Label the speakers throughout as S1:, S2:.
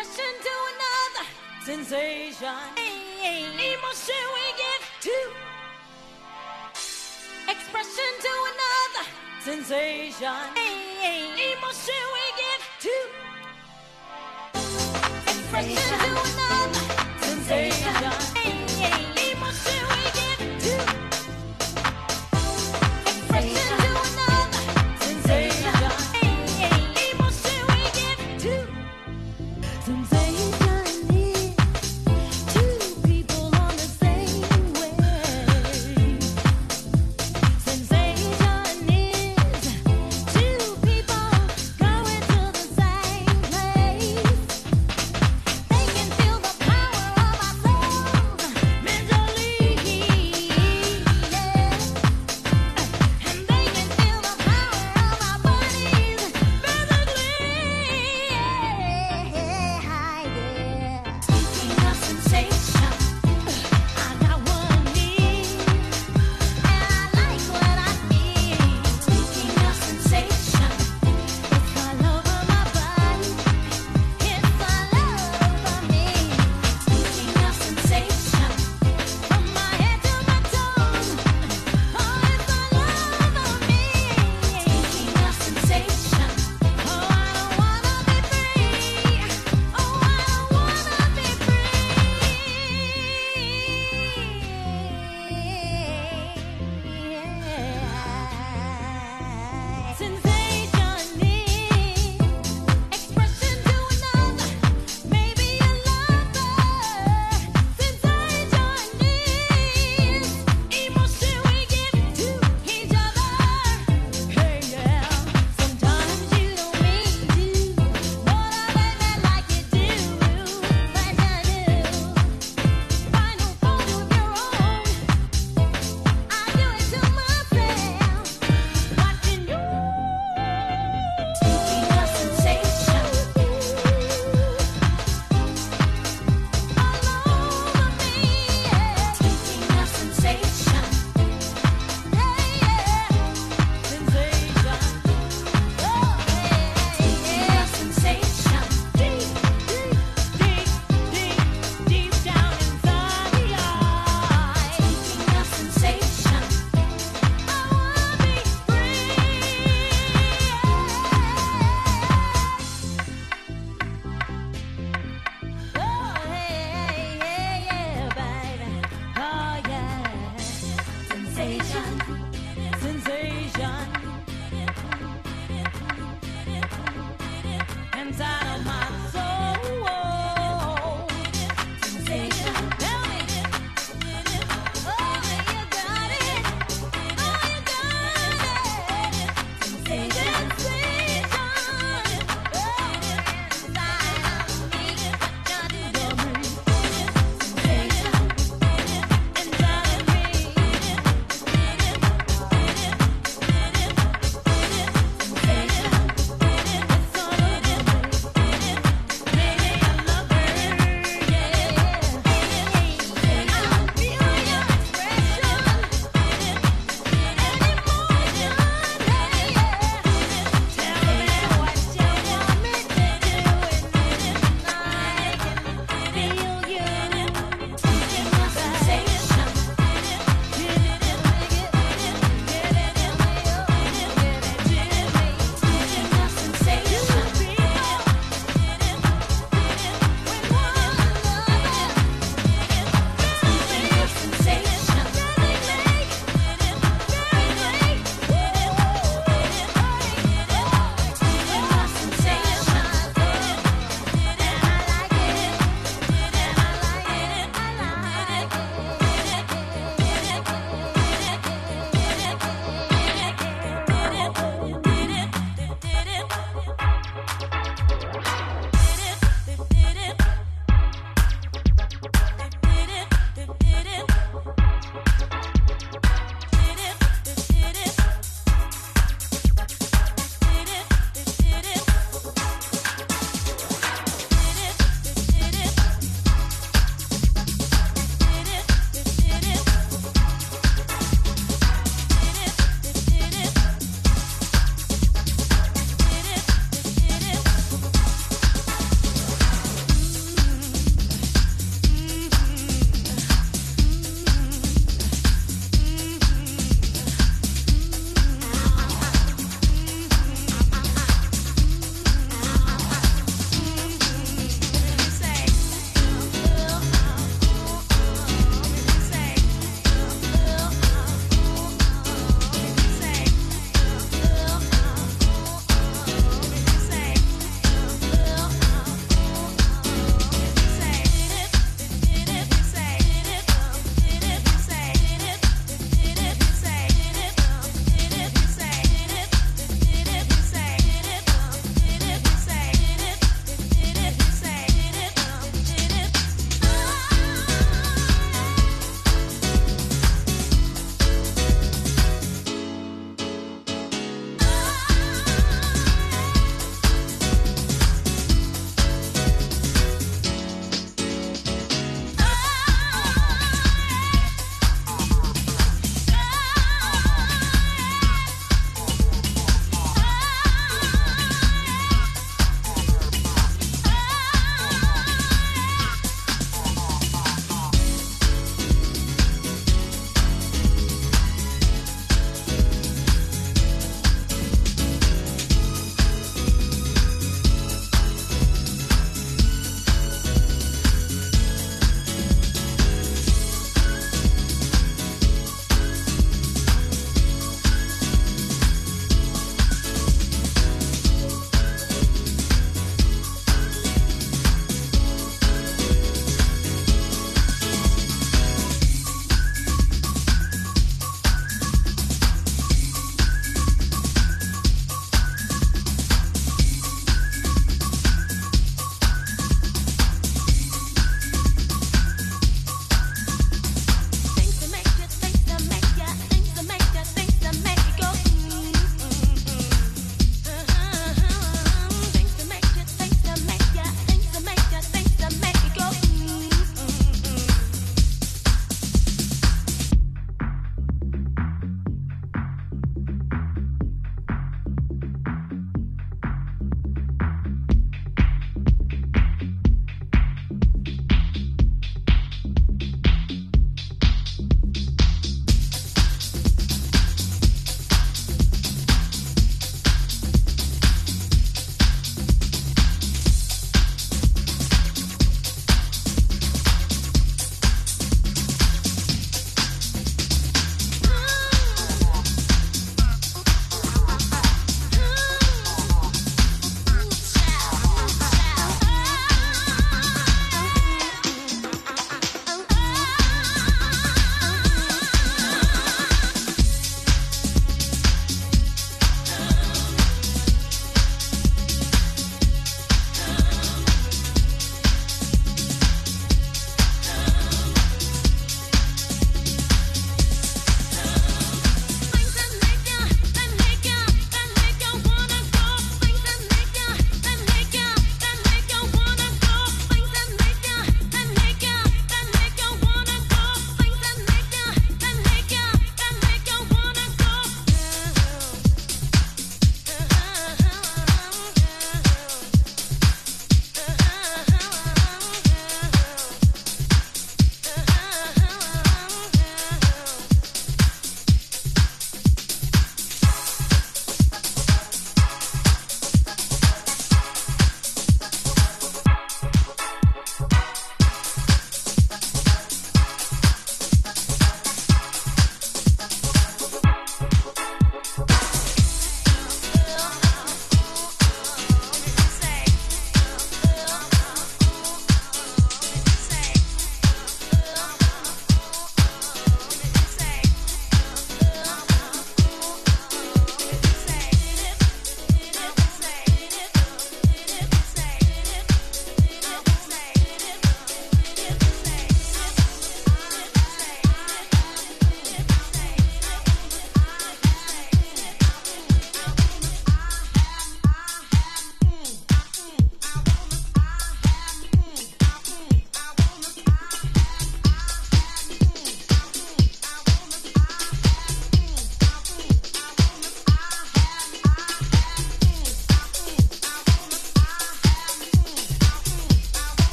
S1: expression to another sensation. Emotion we give to expression to another sensation. Emotion we give to expression to another.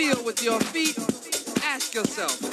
S1: Feel
S2: with your feet, ask yourself,